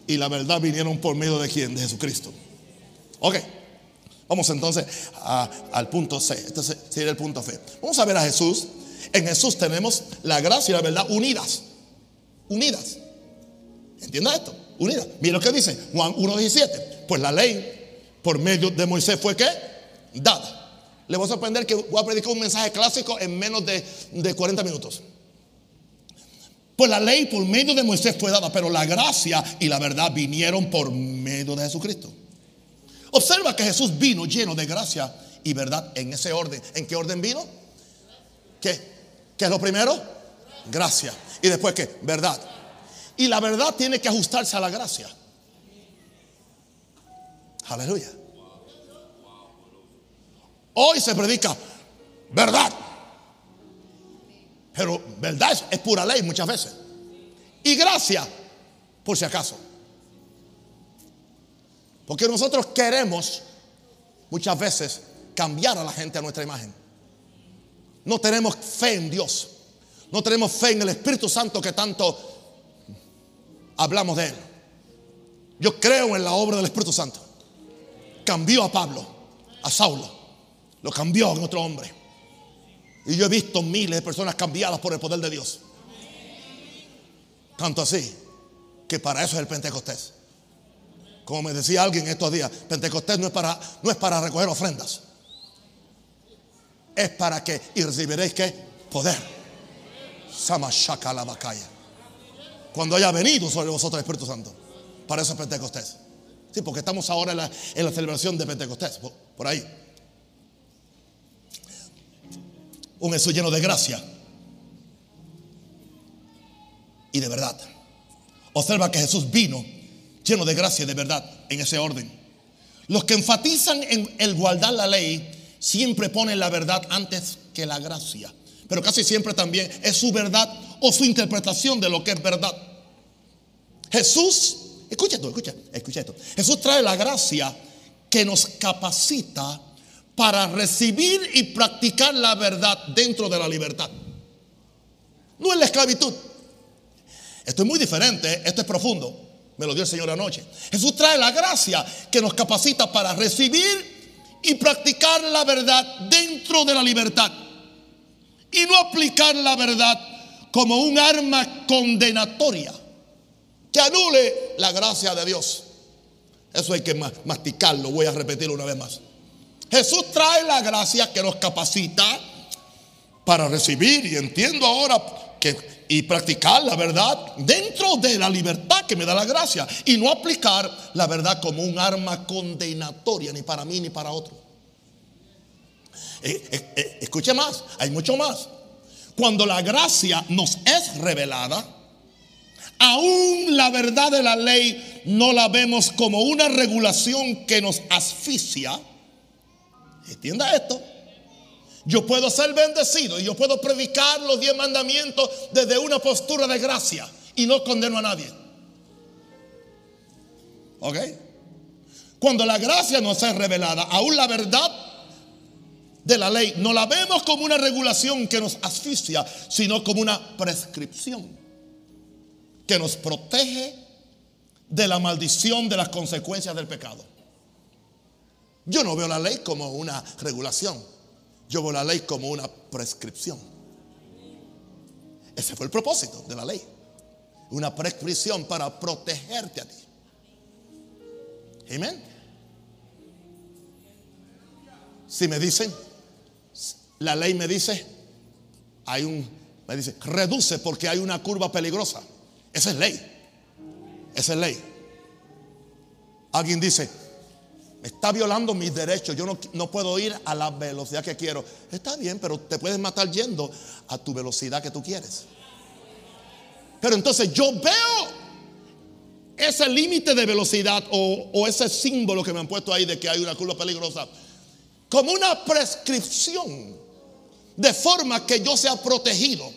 y la verdad vinieron por medio de quién? De Jesucristo. Ok. Vamos entonces al punto C. Este se- sería el punto F. Vamos a ver a Jesús. En Jesús tenemos la gracia y la verdad unidas. Unidas. ¿Entienda esto? Unidas. Mira lo que dice Juan 1.17. Pues la ley por medio de Moisés fue que dada. Le voy a sorprender que voy a predicar un mensaje clásico en menos de, de 40 minutos. Pues la ley por medio de Moisés fue dada, pero la gracia y la verdad vinieron por medio de Jesucristo. Observa que Jesús vino lleno de gracia y verdad en ese orden. ¿En qué orden vino? ¿Qué? ¿Qué es lo primero? Gracia. ¿Y después qué? Verdad. Y la verdad tiene que ajustarse a la gracia. Aleluya. Hoy se predica verdad. Pero verdad es, es pura ley muchas veces. Y gracia, por si acaso. Porque nosotros queremos muchas veces cambiar a la gente a nuestra imagen. No tenemos fe en Dios. No tenemos fe en el Espíritu Santo que tanto hablamos de él. Yo creo en la obra del Espíritu Santo. Cambió a Pablo, a Saulo. Lo cambió en otro hombre. Y yo he visto miles de personas cambiadas por el poder de Dios. Tanto así que para eso es el Pentecostés. Como me decía alguien estos días, Pentecostés no es para, no es para recoger ofrendas. Es para que y recibiréis que poder. Cuando haya venido sobre vosotros el Espíritu Santo. Para eso es Pentecostés. Sí, porque estamos ahora en la, en la celebración de Pentecostés. Por ahí. Un Jesús lleno de gracia y de verdad. Observa que Jesús vino lleno de gracia y de verdad en ese orden. Los que enfatizan en el guardar la ley siempre ponen la verdad antes que la gracia. Pero casi siempre también es su verdad o su interpretación de lo que es verdad. Jesús, escucha esto, escucha, escucha esto. Jesús trae la gracia que nos capacita para recibir y practicar la verdad dentro de la libertad. No es la esclavitud. Esto es muy diferente, esto es profundo. Me lo dio el Señor anoche. Jesús trae la gracia que nos capacita para recibir y practicar la verdad dentro de la libertad. Y no aplicar la verdad como un arma condenatoria que anule la gracia de Dios. Eso hay que ma- masticarlo, voy a repetirlo una vez más. Jesús trae la gracia que nos capacita para recibir y entiendo ahora que y practicar la verdad dentro de la libertad que me da la gracia y no aplicar la verdad como un arma condenatoria ni para mí ni para otro. Eh, eh, eh, escuche más, hay mucho más. Cuando la gracia nos es revelada, aún la verdad de la ley no la vemos como una regulación que nos asfixia. Entienda esto. Yo puedo ser bendecido y yo puedo predicar los diez mandamientos desde una postura de gracia y no condeno a nadie. ¿Ok? Cuando la gracia nos es revelada, aún la verdad de la ley no la vemos como una regulación que nos asfixia, sino como una prescripción que nos protege de la maldición de las consecuencias del pecado. Yo no veo la ley como una regulación, yo veo la ley como una prescripción. Ese fue el propósito de la ley. Una prescripción para protegerte a ti. Amén. Si me dicen, la ley me dice, hay un, me dice, reduce porque hay una curva peligrosa. Esa es ley. Esa es ley. Alguien dice, está violando mis derechos, yo no, no puedo ir a la velocidad que quiero. Está bien, pero te puedes matar yendo a tu velocidad que tú quieres. Pero entonces yo veo ese límite de velocidad o, o ese símbolo que me han puesto ahí de que hay una curva peligrosa como una prescripción de forma que yo sea protegido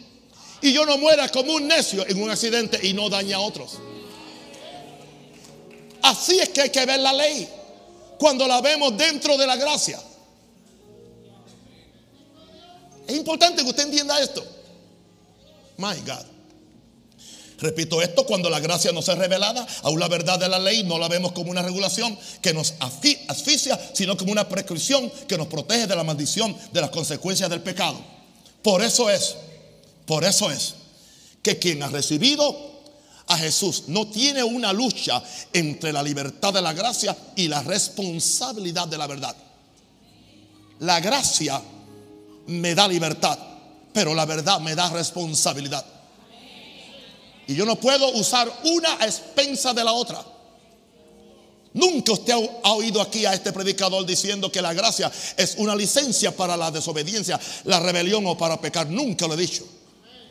y yo no muera como un necio en un accidente y no dañe a otros. Así es que hay que ver la ley cuando la vemos dentro de la gracia. Es importante que usted entienda esto. My God. Repito esto, cuando la gracia nos es revelada, aún la verdad de la ley no la vemos como una regulación que nos asfi- asfixia, sino como una prescripción que nos protege de la maldición, de las consecuencias del pecado. Por eso es, por eso es que quien ha recibido Jesús no tiene una lucha entre la libertad de la gracia y la responsabilidad de la verdad. La gracia me da libertad, pero la verdad me da responsabilidad. Y yo no puedo usar una a expensa de la otra. Nunca usted ha- ha oído aquí a este predicador diciendo que la gracia es una licencia para la desobediencia, la rebelión o para pecar. Nunca lo he dicho.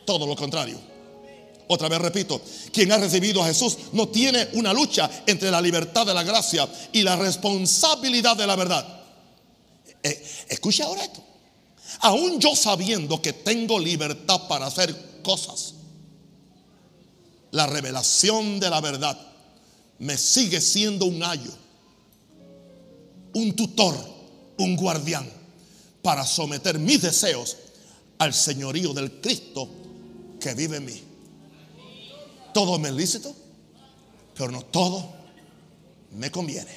Todo lo contrario. Otra vez repito, quien ha recibido a Jesús no tiene una lucha entre la libertad de la gracia y la responsabilidad de la verdad. Eh, escucha ahora esto. Aún yo sabiendo que tengo libertad para hacer cosas, la revelación de la verdad me sigue siendo un ayo, un tutor, un guardián para someter mis deseos al señorío del Cristo que vive en mí. Todo me es lícito, pero no todo me conviene.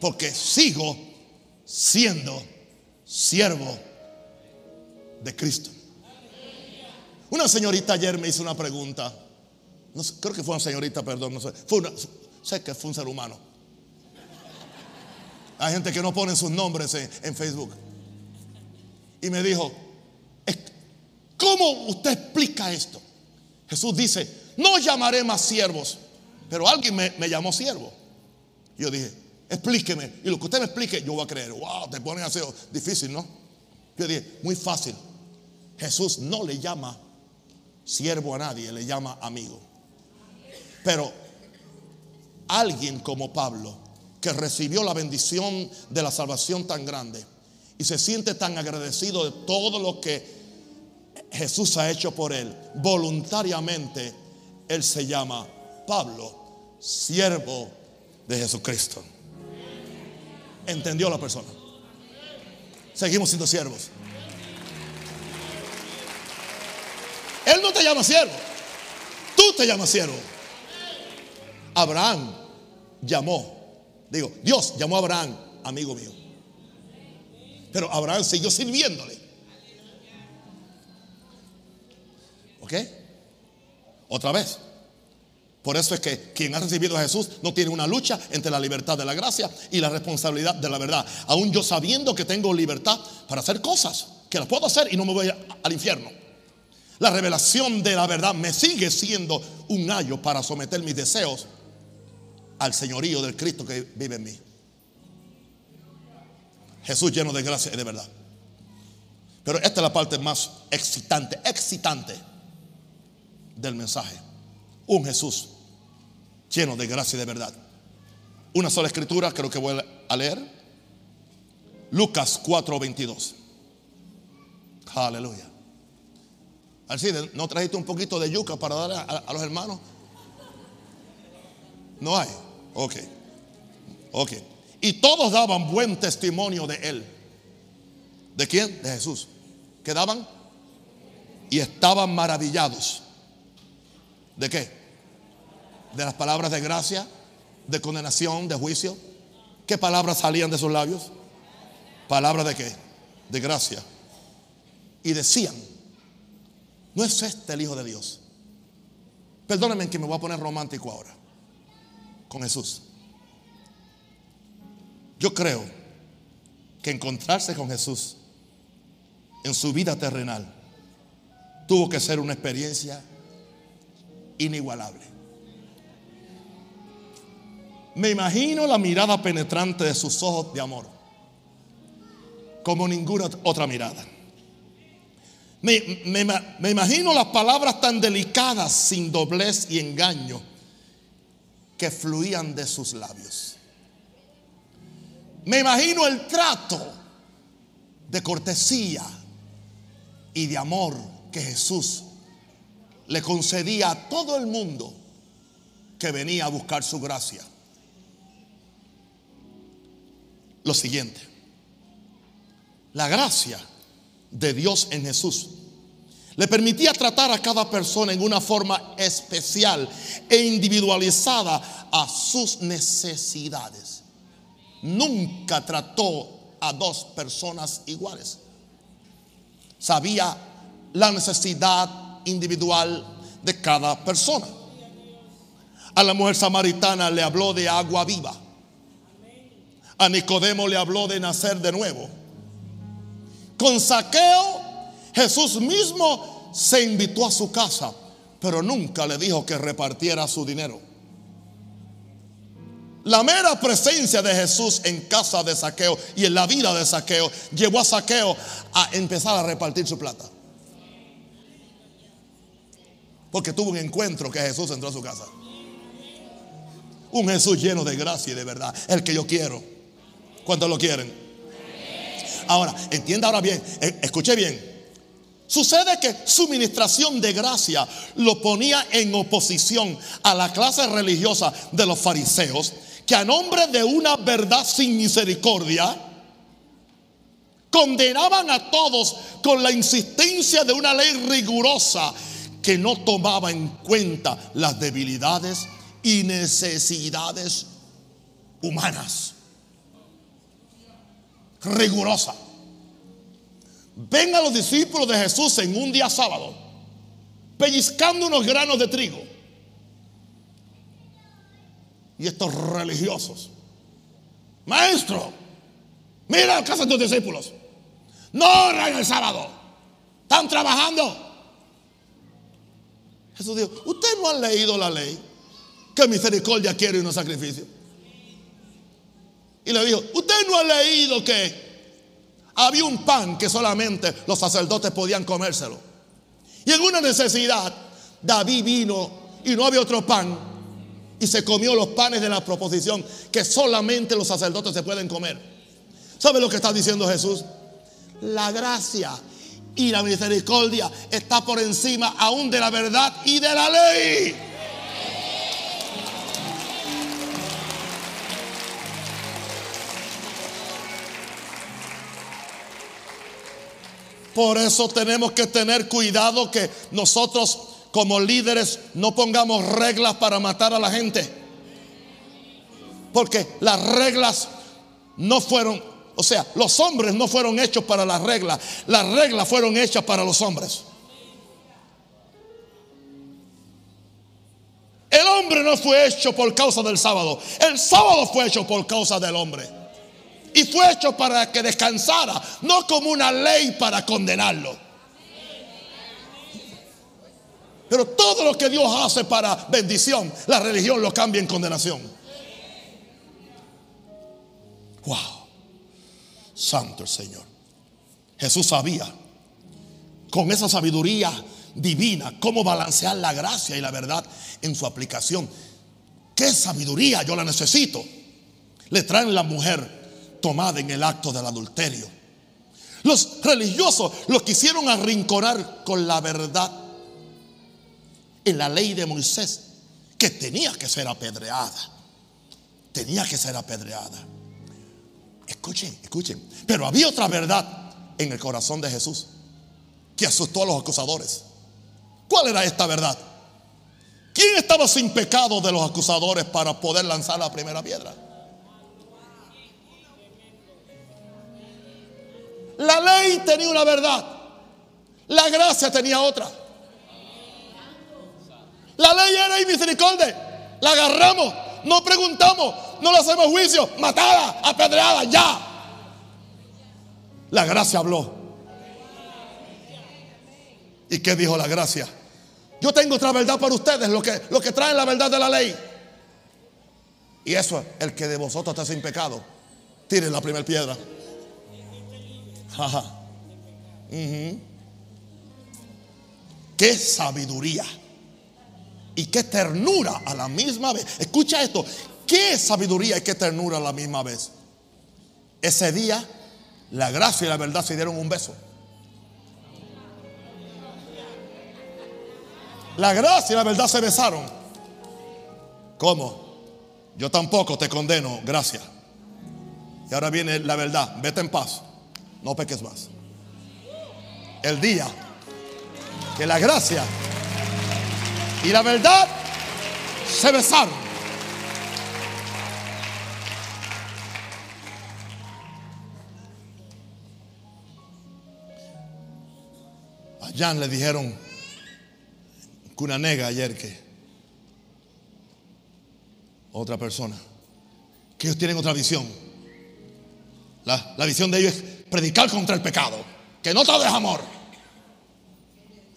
Porque sigo siendo siervo de Cristo. Una señorita ayer me hizo una pregunta. No sé, creo que fue una señorita, perdón, no sé. Fue una, sé que fue un ser humano. Hay gente que no pone sus nombres en, en Facebook. Y me dijo, "Es- ¿cómo usted explica esto? Jesús dice, no llamaré más siervos, pero alguien me, me llamó siervo. Yo dije, explíqueme. Y lo que usted me explique, yo voy a creer. Wow, te ponen a hacer difícil, ¿no? Yo dije, muy fácil. Jesús no le llama siervo a nadie, le llama amigo. Pero alguien como Pablo que recibió la bendición de la salvación tan grande y se siente tan agradecido de todo lo que Jesús ha hecho por él, voluntariamente él se llama Pablo, siervo de Jesucristo. ¿Entendió la persona? Seguimos siendo siervos. Él no te llama siervo. Tú te llamas siervo. Abraham llamó. Digo, Dios llamó a Abraham, amigo mío. Pero Abraham siguió sirviéndole. ¿Ok? Otra vez. Por eso es que quien ha recibido a Jesús no tiene una lucha entre la libertad de la gracia y la responsabilidad de la verdad. Aún yo sabiendo que tengo libertad para hacer cosas, que las puedo hacer y no me voy al infierno. La revelación de la verdad me sigue siendo un ayo para someter mis deseos al señorío del Cristo que vive en mí. Jesús lleno de gracia y de verdad. Pero esta es la parte más excitante, excitante del mensaje. Un Jesús lleno de gracia y de verdad. Una sola escritura, creo que voy a leer. Lucas 4:22. Aleluya. Alcide, ¿no trajiste un poquito de yuca para dar a, los hermanos? No hay. Ok. Ok. Y todos daban buen testimonio de él. ¿De quién? De Jesús. ¿Qué daban? Y estaban maravillados. ¿De qué? De las palabras de gracia, de condenación, de juicio. ¿Qué palabras salían de sus labios? Palabras de qué? De gracia. Y decían, no es este el Hijo de Dios. Perdónenme que me voy a poner romántico ahora con Jesús. Yo creo que encontrarse con Jesús en su vida terrenal tuvo que ser una experiencia inigualable. Me imagino la mirada penetrante de sus ojos de amor, como ninguna otra mirada. Me, me- me imagino las palabras tan delicadas, sin doblez y engaño, que fluían de sus labios. Me imagino el trato de cortesía y de amor que Jesús le concedía a todo el mundo que venía a buscar su gracia. Lo siguiente, la gracia de Dios en Jesús le permitía tratar a cada persona en una forma especial e individualizada a sus necesidades. Nunca trató a dos personas iguales. Sabía la necesidad individual de cada persona. A la mujer samaritana le habló de agua viva. A Nicodemo le habló de nacer de nuevo. Con saqueo, Jesús mismo se invitó a su casa, pero nunca le dijo que repartiera su dinero. La mera presencia de Jesús en casa de saqueo y en la vida de saqueo llevó a saqueo a empezar a repartir su plata. Porque tuvo un encuentro que Jesús entró a su casa. Un Jesús lleno de gracia y de verdad. El que yo quiero. ¿Cuántos lo quieren? Ahora, entienda ahora bien, eh, escuche bien. Sucede que su ministración de gracia lo ponía en oposición a la clase religiosa de los fariseos, que a nombre de una verdad sin misericordia, condenaban a todos con la insistencia de una ley rigurosa que no tomaba en cuenta las debilidades y necesidades humanas. Rigurosa. Ven a los discípulos de Jesús en un día sábado, pellizcando unos granos de trigo. Y estos religiosos, maestro, mira la casa de tus discípulos. No honran el sábado, están trabajando. Jesús dijo, ¿usted no han leído la ley? Que misericordia quiere y no sacrificio. Y le dijo, ¿usted no ha leído que había un pan que solamente los sacerdotes podían comérselo? Y en una necesidad, David vino y no había otro pan y se comió los panes de la proposición que solamente los sacerdotes se pueden comer. ¿Sabe lo que está diciendo Jesús? La gracia y la misericordia está por encima aún de la verdad y de la ley. Por eso tenemos que tener cuidado que nosotros como líderes no pongamos reglas para matar a la gente. Porque las reglas no fueron, o sea, los hombres no fueron hechos para las reglas, las reglas fueron hechas para los hombres. El hombre no fue hecho por causa del sábado, el sábado fue hecho por causa del hombre. Y fue hecho para que descansara, no como una ley para condenarlo. Pero todo lo que Dios hace para bendición, la religión lo cambia en condenación. Wow. Santo el Señor. Jesús sabía con esa sabiduría divina cómo balancear la gracia y la verdad en su aplicación. ¿Qué sabiduría yo la necesito? Le traen la mujer tomada en el acto del adulterio. Los religiosos lo quisieron arrinconar con la verdad en la ley de Moisés, que tenía que ser apedreada. Tenía que ser apedreada. Escuchen, escuchen. Pero había otra verdad en el corazón de Jesús que asustó a los acusadores. ¿Cuál era esta verdad? ¿Quién estaba sin pecado de los acusadores para poder lanzar la primera piedra? La ley tenía una verdad. La gracia tenía otra. La ley era y misericordia. La agarramos, no preguntamos, no le hacemos juicio. Matada, apedreada, ya. La gracia habló. ¿Y qué dijo la gracia? Yo tengo otra verdad para ustedes, lo que, lo que traen la verdad de la ley. Y eso, el que de vosotros está sin pecado, tire la primera piedra. Ajá. Qué sabiduría y qué ternura a la misma vez. Escucha esto, qué sabiduría y qué ternura a la misma vez. Ese día, la gracia y la verdad se dieron un beso. La gracia y la verdad se besaron. ¿Cómo? Yo tampoco te condeno, gracias. Y ahora viene la verdad, vete en paz, no peques más. El día que la gracia y la verdad se besaron. A Jan le dijeron que una nega ayer que otra persona, que ellos tienen otra visión. La, la visión de ellos es predicar contra el pecado, que no todo es amor.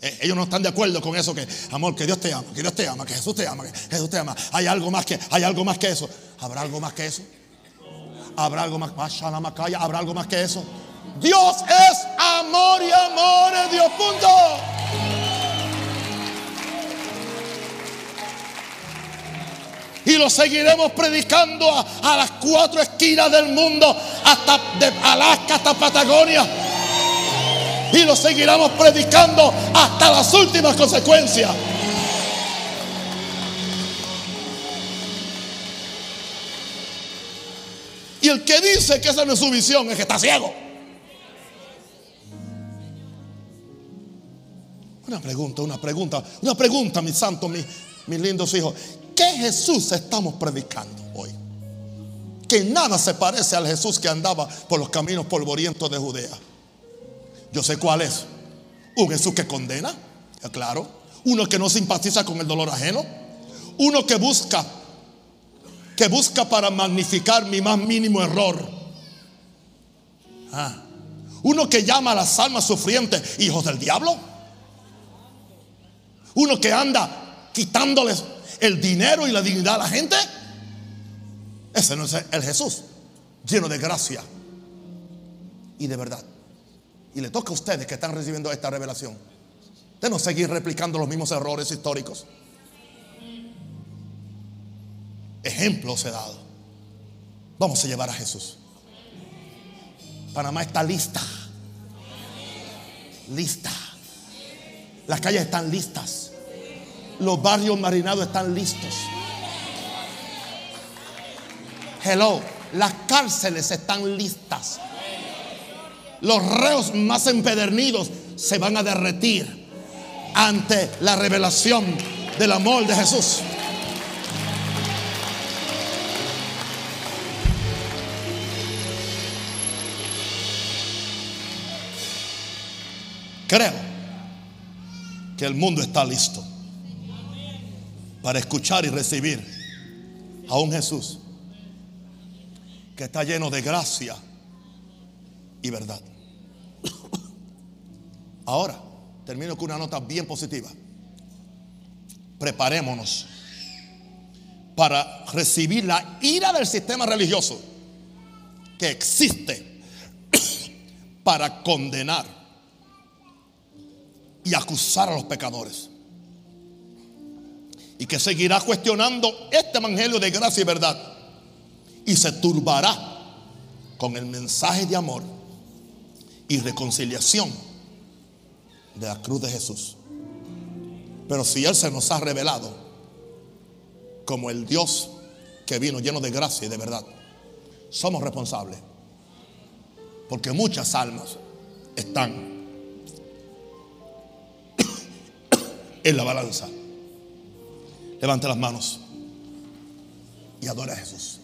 Eh, Ellos no están de acuerdo con eso que amor, que Dios te ama, que Dios te ama, que Jesús te ama, que Jesús te ama. Hay algo más que, hay algo más que eso. ¿Habrá algo más que eso? ¿Habrá algo más? ¿Habrá algo más que eso? Dios es amor y amor es Dios. Punto. Y lo seguiremos predicando a, a las cuatro esquinas del mundo, hasta de Alaska hasta Patagonia y lo seguiremos predicando hasta las últimas consecuencias. Y el que dice que esa no es su visión es que está ciego. Una pregunta, una pregunta, una pregunta, mis santos, mis, mis lindos hijos. ¿Qué Jesús estamos predicando hoy? Que nada se parece al Jesús que andaba por los caminos polvorientos de Judea. Yo sé cuál es. Un Jesús que condena, claro. Uno que no simpatiza con el dolor ajeno. Uno que busca, que busca para magnificar mi más mínimo error. Ah. Uno que llama a las almas sufrientes hijos del diablo. Uno que anda quitándoles el dinero y la dignidad a la gente. Ese no es el Jesús lleno de gracia y de verdad. Y le toca a ustedes que están recibiendo esta revelación. De no seguir replicando los mismos errores históricos. ejemplos he dado. Vamos a llevar a Jesús. Panamá está lista. Lista. Las calles están listas. Los barrios marinados están listos. Hello. Las cárceles están listas. Los reos más empedernidos se van a derretir ante la revelación del amor de Jesús. Creo que el mundo está listo para escuchar y recibir a un Jesús que está lleno de gracia y verdad. Ahora, termino con una nota bien positiva. Preparémonos para recibir la ira del sistema religioso que existe para condenar y acusar a los pecadores. Y que seguirá cuestionando este evangelio de gracia y verdad. Y se turbará con el mensaje de amor y reconciliación de la cruz de Jesús. Pero si Él se nos ha revelado como el Dios que vino lleno de gracia y de verdad, somos responsables. Porque muchas almas están en la balanza. Levante las manos y adora a Jesús.